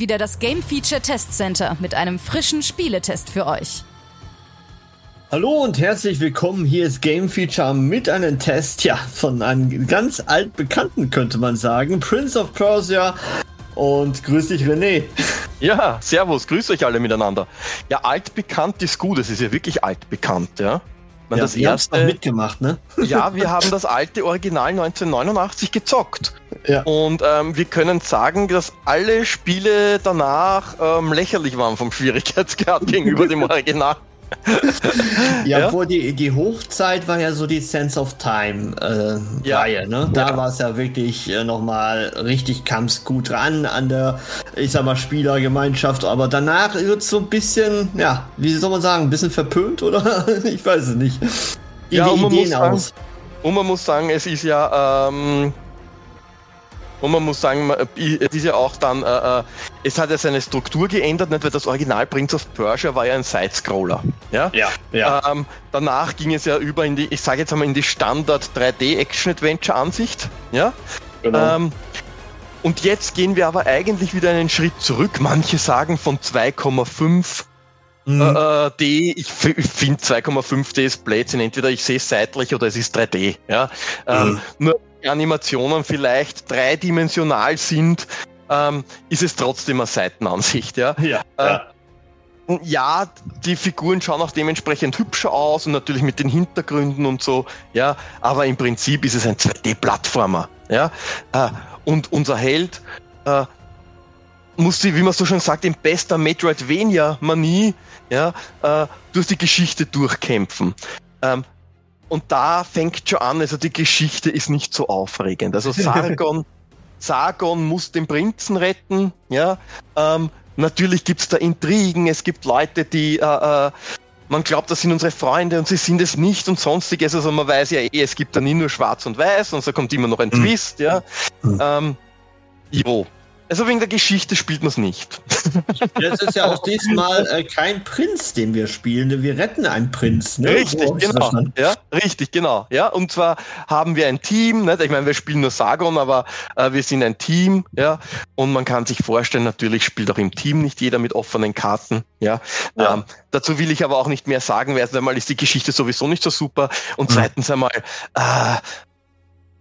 Wieder das Game Feature Test Center mit einem frischen Spieletest für euch. Hallo und herzlich willkommen. Hier ist Game Feature mit einem Test, ja, von einem ganz altbekannten, könnte man sagen, Prince of Persia. Und grüß dich, René. Ja, servus, grüß euch alle miteinander. Ja, altbekannt ist gut, es ist ja wirklich altbekannt, ja. Man, ja, das erste noch mitgemacht, ne? Ja, wir haben das alte Original 1989 gezockt. Ja. Und ähm, wir können sagen, dass alle Spiele danach ähm, lächerlich waren vom Schwierigkeitsgrad gegenüber dem Original. Ja, ja, obwohl die, die Hochzeit war ja so die Sense of Time äh, ja. Reihe, ne? Da ja. war es ja wirklich äh, nochmal richtig, kam es gut ran an der, ich sag mal, Spielergemeinschaft, aber danach wird es so ein bisschen, ja, wie soll man sagen, ein bisschen verpönt oder? ich weiß es nicht. Ja, und man, Ideen muss sagen, und man muss sagen, es ist ja, ähm, und man muss sagen, es ist ja auch dann, äh, äh, es hat ja seine Struktur geändert, nicht? weil das Original Prince of Persia war ja ein Sidescroller. Ja, ja. ja. Ähm, danach ging es ja über in die, ich sage jetzt einmal, in die Standard 3D Action Adventure Ansicht. Ja. Genau. Ähm, und jetzt gehen wir aber eigentlich wieder einen Schritt zurück. Manche sagen von 2,5 mhm. äh, äh D. Ich, finde 2,5 D ist Blödsinn. Entweder ich sehe es seitlich oder es ist 3D. Ja. Ähm, mhm. nur Animationen vielleicht dreidimensional sind, ähm, ist es trotzdem eine Seitenansicht. Ja? Ja, äh, ja. ja, die Figuren schauen auch dementsprechend hübscher aus und natürlich mit den Hintergründen und so, ja, aber im Prinzip ist es ein 2D-Plattformer. Ja? Äh, und unser Held äh, muss sie, wie man so schon sagt, in bester Metroidvania-Manie ja, äh, durch die Geschichte durchkämpfen. Ähm, und da fängt schon an, also die Geschichte ist nicht so aufregend. Also Sargon, Sargon muss den Prinzen retten, ja. Ähm, natürlich gibt's da Intrigen, es gibt Leute, die äh, äh, man glaubt, das sind unsere Freunde und sie sind es nicht und sonstiges. Also man weiß ja eh, es gibt da nie nur schwarz und weiß und so kommt immer noch ein mhm. Twist, ja. Mhm. Ähm, jo, also wegen der Geschichte spielt man es nicht. Es ist ja auch diesmal äh, kein Prinz, den wir spielen. Wir retten einen Prinz. Ne? Richtig, so genau. Ja, richtig, genau. Ja, und zwar haben wir ein Team. Ne? Ich meine, wir spielen nur Sargon, aber äh, wir sind ein Team. Ja, und man kann sich vorstellen, natürlich spielt auch im Team nicht jeder mit offenen Karten. Ja, ja. Ähm, dazu will ich aber auch nicht mehr sagen, weil erstens einmal ist die Geschichte sowieso nicht so super und mhm. zweitens einmal äh,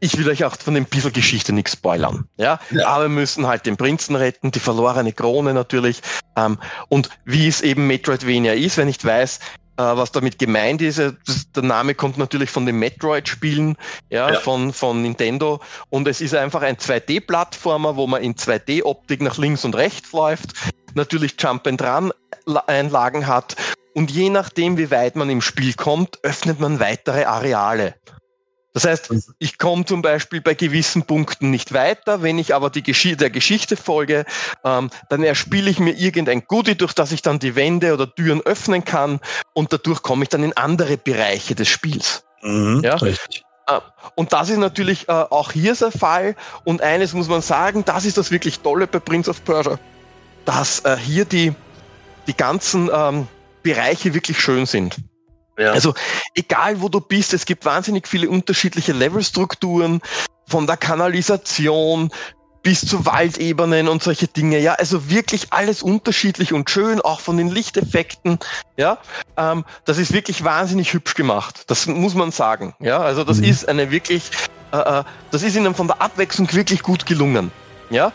ich will euch auch von dem bisschen Geschichte nichts spoilern. Ja? ja? Aber wir müssen halt den Prinzen retten, die verlorene Krone natürlich. Ähm, und wie es eben Metroidvania ist, wenn ich weiß, äh, was damit gemeint ist, äh, das, der Name kommt natürlich von den Metroid-Spielen, ja, ja, Von, von Nintendo. Und es ist einfach ein 2D-Plattformer, wo man in 2D-Optik nach links und rechts läuft, natürlich Jump-and-Run-Einlagen hat. Und je nachdem, wie weit man im Spiel kommt, öffnet man weitere Areale. Das heißt, ich komme zum Beispiel bei gewissen Punkten nicht weiter. Wenn ich aber die Gesch der Geschichte folge, ähm, dann erspiele ich mir irgendein Goodie, durch das ich dann die Wände oder Türen öffnen kann und dadurch komme ich dann in andere Bereiche des Spiels. Mhm, ja? Richtig. Äh, und das ist natürlich äh, auch hier der Fall. Und eines muss man sagen, das ist das wirklich Tolle bei Prince of Persia, dass äh, hier die, die ganzen ähm, Bereiche wirklich schön sind. Ja. Also egal wo du bist, es gibt wahnsinnig viele unterschiedliche Levelstrukturen, von der Kanalisation bis zu Waldebenen und solche Dinge. Ja, also wirklich alles unterschiedlich und schön, auch von den Lichteffekten. Ja, ähm, das ist wirklich wahnsinnig hübsch gemacht. Das muss man sagen. Ja, also das mhm. ist eine wirklich, äh, äh das ist ihnen von der Abwechslung wirklich gut gelungen. Ja,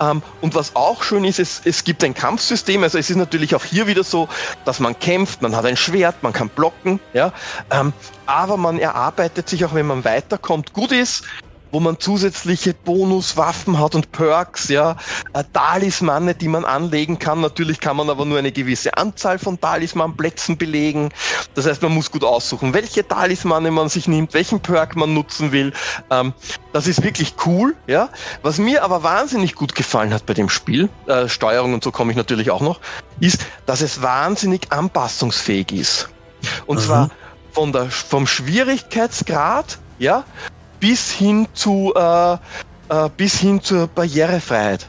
ähm, und was auch schön ist, es, es gibt ein Kampfsystem. Also es ist natürlich auch hier wieder so, dass man kämpft, man hat ein Schwert, man kann blocken, ja, ähm, aber man erarbeitet sich auch, wenn man weiterkommt, gut ist wo man zusätzliche Bonuswaffen hat und Perks, ja, äh, Talismane, die man anlegen kann. Natürlich kann man aber nur eine gewisse Anzahl von Talismanplätzen belegen. Das heißt, man muss gut aussuchen, welche Talismane man sich nimmt, welchen Perk man nutzen will. Ähm, das ist wirklich cool, ja. Was mir aber wahnsinnig gut gefallen hat bei dem Spiel, äh, Steuerung und so komme ich natürlich auch noch, ist, dass es wahnsinnig anpassungsfähig ist. Und mhm. zwar von der, vom Schwierigkeitsgrad, ja, bis hin zu äh, äh, bis hin zur Barrierefreiheit.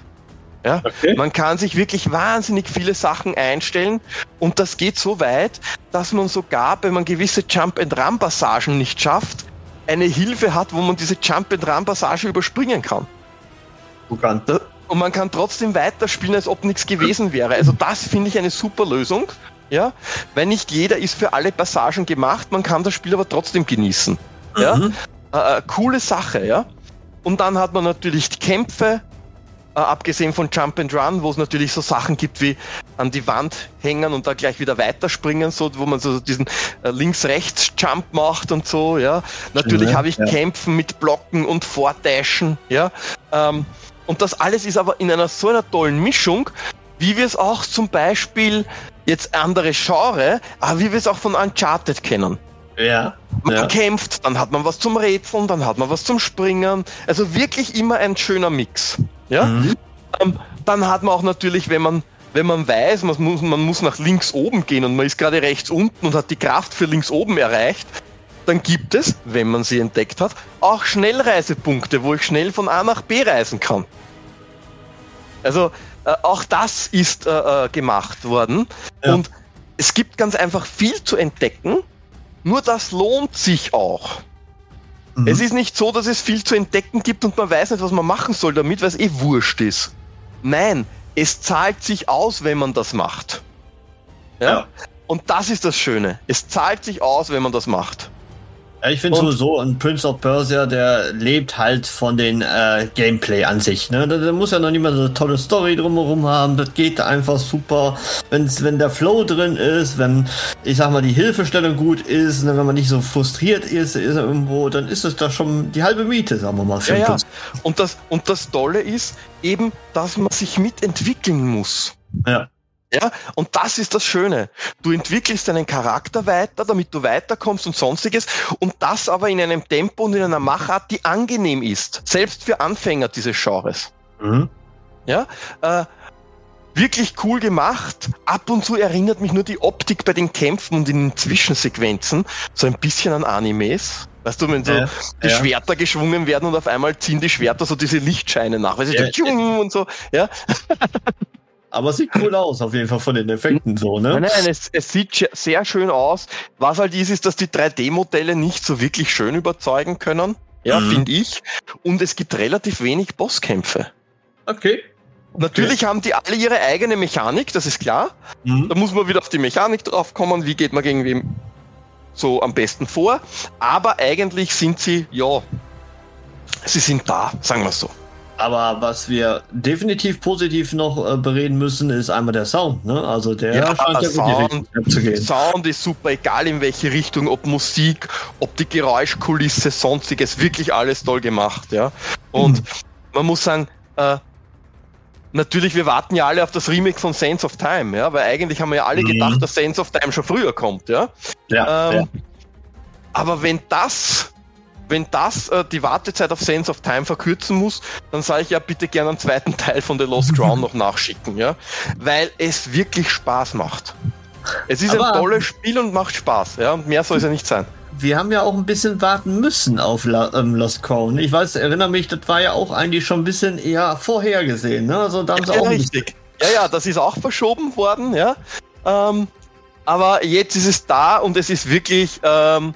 Ja? Okay. Man kann sich wirklich wahnsinnig viele Sachen einstellen und das geht so weit, dass man sogar, wenn man gewisse Jump-and-Run-Passagen nicht schafft, eine Hilfe hat, wo man diese Jump-and-Run-Passage überspringen kann. Und man kann trotzdem weiterspielen, als ob nichts gewesen wäre. Also das finde ich eine super Lösung. Ja, weil nicht jeder ist für alle Passagen gemacht, man kann das Spiel aber trotzdem genießen. Mhm. Ja, äh, äh, coole Sache, ja. Und dann hat man natürlich die Kämpfe, äh, abgesehen von Jump and Run, wo es natürlich so Sachen gibt wie an die Wand hängen und da gleich wieder weiterspringen, so wo man so diesen äh, links-rechts-Jump macht und so, ja. Natürlich ja, habe ich ja. Kämpfen mit Blocken und Vordashen, ja. Ähm, und das alles ist aber in einer so einer tollen Mischung, wie wir es auch zum Beispiel jetzt andere Genre, aber wie wir es auch von Uncharted kennen. Ja. Man ja. kämpft, dann hat man was zum Rätseln, dann hat man was zum Springen. Also wirklich immer ein schöner Mix. Ja? Mhm. Ähm, dann hat man auch natürlich, wenn man, wenn man weiß, man muss, man muss nach links oben gehen und man ist gerade rechts unten und hat die Kraft für links oben erreicht, dann gibt es, wenn man sie entdeckt hat, auch Schnellreisepunkte, wo ich schnell von A nach B reisen kann. Also äh, auch das ist äh, äh gemacht worden. Ja. Und es gibt ganz einfach viel zu entdecken nur das lohnt sich auch. Mhm. Es ist nicht so, dass es viel zu entdecken gibt und man weiß nicht, was man machen soll damit, weil es eh wurscht ist. Nein, es zahlt sich aus, wenn man das macht. Ja? ja. Und das ist das Schöne. Es zahlt sich aus, wenn man das macht. Ja, ich finde sowieso, ein Prince of Persia, der lebt halt von den äh, Gameplay an sich. Ne? Da, da muss ja noch nicht mal so eine tolle Story drumherum haben. Das geht einfach super. Wenn's, wenn der Flow drin ist, wenn, ich sag mal, die Hilfestellung gut ist, ne, wenn man nicht so frustriert ist, ist irgendwo, dann ist es da schon die halbe Miete, sagen wir mal. Ja, ja. Und, das, und das Tolle ist eben, dass man sich mitentwickeln muss. Ja. Ja, und das ist das Schöne. Du entwickelst deinen Charakter weiter, damit du weiterkommst und sonstiges. Und das aber in einem Tempo und in einer Machart, die angenehm ist. Selbst für Anfänger dieses Genres. Mhm. Ja, äh, wirklich cool gemacht. Ab und zu erinnert mich nur die Optik bei den Kämpfen und in den Zwischensequenzen so ein bisschen an Animes. Weißt du, wenn so ja, die ja. Schwerter geschwungen werden und auf einmal ziehen die Schwerter so diese Lichtscheine nach, weil sie ja, so und so, ja. Aber es sieht cool aus, auf jeden Fall von den Effekten so, ne? Nein, nein, es, es sieht sehr schön aus. Was halt ist, ist, dass die 3D-Modelle nicht so wirklich schön überzeugen können. Ja, mhm. finde ich. Und es gibt relativ wenig Bosskämpfe. Okay. Natürlich haben die alle ihre eigene Mechanik, das ist klar. Mhm. Da muss man wieder auf die Mechanik drauf kommen, wie geht man gegen wem so am besten vor. Aber eigentlich sind sie, ja, sie sind da, sagen wir so. Aber was wir definitiv positiv noch äh, bereden müssen, ist einmal der Sound. Ne? Also der ja, scheint ja Sound, zu gehen. Sound ist super, egal in welche Richtung, ob Musik, ob die Geräuschkulisse, sonstiges, wirklich alles toll gemacht. Ja? Und mhm. man muss sagen, äh, natürlich, wir warten ja alle auf das Remake von Sense of Time, ja, weil eigentlich haben wir ja alle mhm. gedacht, dass Sense of Time schon früher kommt, ja. ja, ähm, ja. Aber wenn das wenn das äh, die Wartezeit auf Sense of Time verkürzen muss, dann sage ich ja bitte gerne einen zweiten Teil von The Lost Crown noch nachschicken, ja, weil es wirklich Spaß macht. Es ist Aber ein tolles Spiel und macht Spaß, ja, und mehr soll es ja nicht sein. Wir haben ja auch ein bisschen warten müssen auf La ähm, Lost Crown. Ich weiß, erinnere mich, das war ja auch eigentlich schon ein bisschen eher vorhergesehen, ne? Also da haben sie ja, auch richtig. Ja, ja, das ist auch verschoben worden, ja. Ähm, aber jetzt ist es da und es ist wirklich, ähm,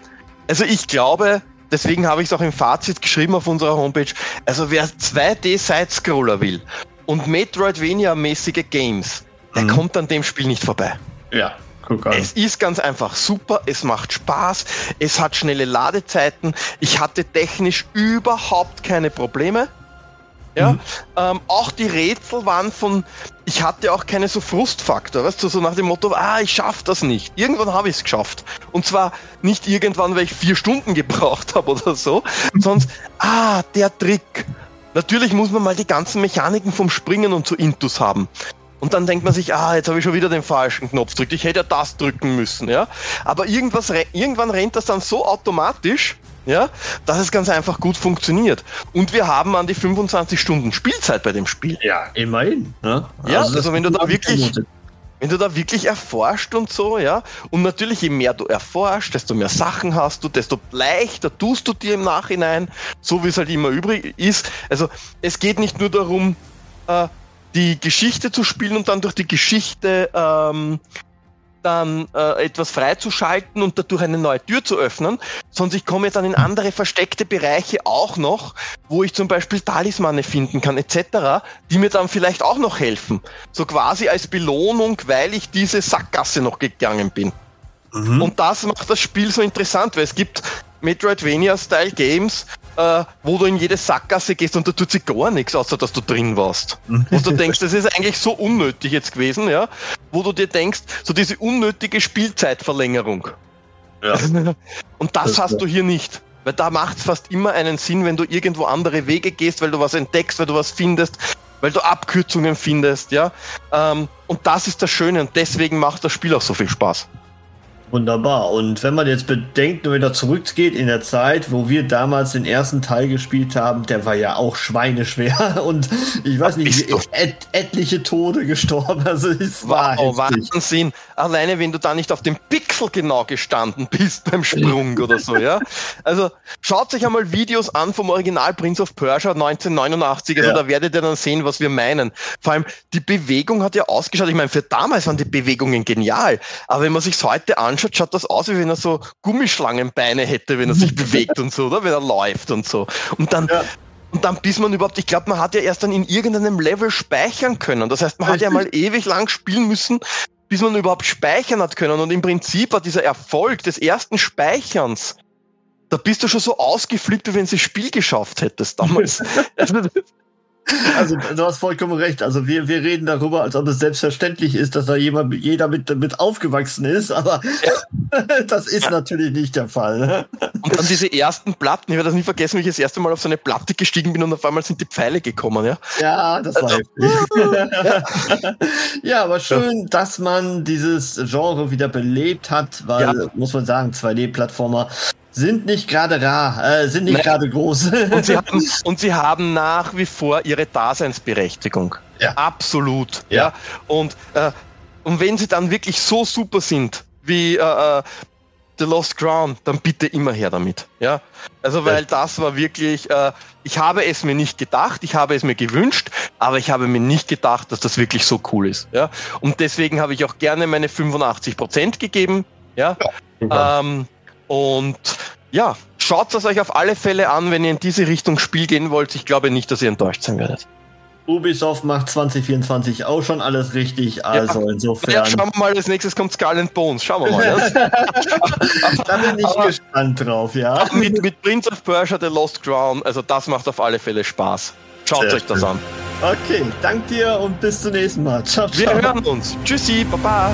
also ich glaube, deswegen habe ich es auch im Fazit geschrieben auf unserer Homepage. Also wer 2D-Side-Scroller will und Metroidvania-mäßige Games, der mhm. kommt an dem Spiel nicht vorbei. Ja. Guck an. Es ist ganz einfach super, es macht Spaß, es hat schnelle Ladezeiten, ich hatte technisch überhaupt keine Probleme. Ja, mhm. ähm, auch die Rätsel waren von, ich hatte auch keine so Frustfaktor, weißt du, so nach dem Motto, ah, ich schaff das nicht. Irgendwann habe ich es geschafft. Und zwar nicht irgendwann, weil ich vier Stunden gebraucht habe oder so, sonst, ah, der Trick. Natürlich muss man mal die ganzen Mechaniken vom Springen und so Intus haben. Und dann denkt man sich, ah, jetzt habe ich schon wieder den falschen Knopf drückt. Ich hätte ja das drücken müssen, ja. Aber irgendwas, irgendwann rennt das dann so automatisch, ja, dass es ganz einfach gut funktioniert. Und wir haben an die 25 Stunden Spielzeit bei dem Spiel. Ja, immerhin. Ne? Ja, also, also wenn du da wirklich, wenn du da wirklich erforscht und so, ja, und natürlich je mehr du erforscht, desto mehr Sachen hast du, desto leichter tust du dir im Nachhinein, so wie es halt immer übrig ist. Also es geht nicht nur darum, äh, die Geschichte zu spielen und dann durch die Geschichte ähm, dann äh, etwas freizuschalten und dadurch eine neue Tür zu öffnen, sondern ich komme dann in andere versteckte Bereiche auch noch, wo ich zum Beispiel Talismane finden kann etc., die mir dann vielleicht auch noch helfen. So quasi als Belohnung, weil ich diese Sackgasse noch gegangen bin. Mhm. Und das macht das Spiel so interessant, weil es gibt Metroidvania-Style-Games, äh, wo du in jede Sackgasse gehst und da tut sich gar nichts, außer dass du drin warst. wo du denkst, das ist eigentlich so unnötig jetzt gewesen, ja. Wo du dir denkst, so diese unnötige Spielzeitverlängerung. Ja. und das, das hast ja. du hier nicht. Weil da macht es fast immer einen Sinn, wenn du irgendwo andere Wege gehst, weil du was entdeckst, weil du was findest, weil du Abkürzungen findest, ja. Ähm, und das ist das Schöne und deswegen macht das Spiel auch so viel Spaß. Wunderbar. Und wenn man jetzt bedenkt und wieder zurückgeht in der Zeit, wo wir damals den ersten Teil gespielt haben, der war ja auch schweineschwer und ich weiß nicht, et etliche Tode gestorben. Also es war wow, Wahnsinn. Alleine wenn du da nicht auf dem Pixel genau gestanden bist beim Sprung oder so, ja. Also schaut euch einmal Videos an vom Original Prince of Persia 1989. Also ja. da werdet ihr dann sehen, was wir meinen. Vor allem die Bewegung hat ja ausgeschaut. Ich meine, für damals waren die Bewegungen genial. Aber wenn man sich heute anschaut, anschaut, schaut das aus, wie wenn er so Gummischlangenbeine hätte, wenn er sich bewegt und so, oder? Wenn er läuft und so. Und dann, ja. Und dann, bis man überhaupt, ich glaube, man hat ja erst dann in irgendeinem Level speichern können. Das heißt, man hat ja mal ewig lang spielen müssen, bis man überhaupt speichern hat können. Und im Prinzip war dieser Erfolg des ersten Speicherns, da bist du schon so ausgeflippt, wie wenn du das Spiel geschafft hättest damals. Also, also du hast vollkommen recht. Also wir, wir reden darüber, als ob es selbstverständlich ist, dass da jemand, jeder mit, mit aufgewachsen ist, aber ja. das ist ja. natürlich nicht der Fall. Und dann diese ersten Platten, ich werde das nie vergessen, wie ich das erste Mal auf so eine Platte gestiegen bin und auf einmal sind die Pfeile gekommen, ja. Ja, das war heftig. ja, aber schön, dass man dieses Genre wieder belebt hat, weil, muss man sagen, 2D-Plattformer sind nicht gerade rar, äh, sind nicht gerade groß. Und sie, haben, und sie haben nach wie vor ihre Daseinsberechtigung. Ja. Absolut. Ja. ja. Und, äh, und wenn sie dann wirklich so super sind, wie äh, äh The Lost Crown, dann bitte immer her damit. Ja. Also weil das war wirklich, äh, ich habe es mir nicht gedacht, ich habe es mir gewünscht, aber ich habe mir nicht gedacht, dass das wirklich so cool ist. Ja. Und deswegen habe ich auch gerne meine 85 Prozent gegeben. Ja. ja ähm, und ja, schaut es euch auf alle Fälle an, wenn ihr in diese Richtung Spiel gehen wollt. Ich glaube nicht, dass ihr enttäuscht sein werdet. Ubisoft macht 2024 auch schon alles richtig, also ja. insofern. Ja, schauen wir mal, als nächstes kommt Skull and Bones. Schauen wir mal. da bin ich Aber gespannt drauf, ja. Mit, mit Prince of Persia, The Lost Crown, also das macht auf alle Fälle Spaß. Schaut Sehr euch das schön. an. Okay, dank dir und bis zum nächsten Mal. Ciao, ciao. Wir hören uns. Tschüssi, Baba.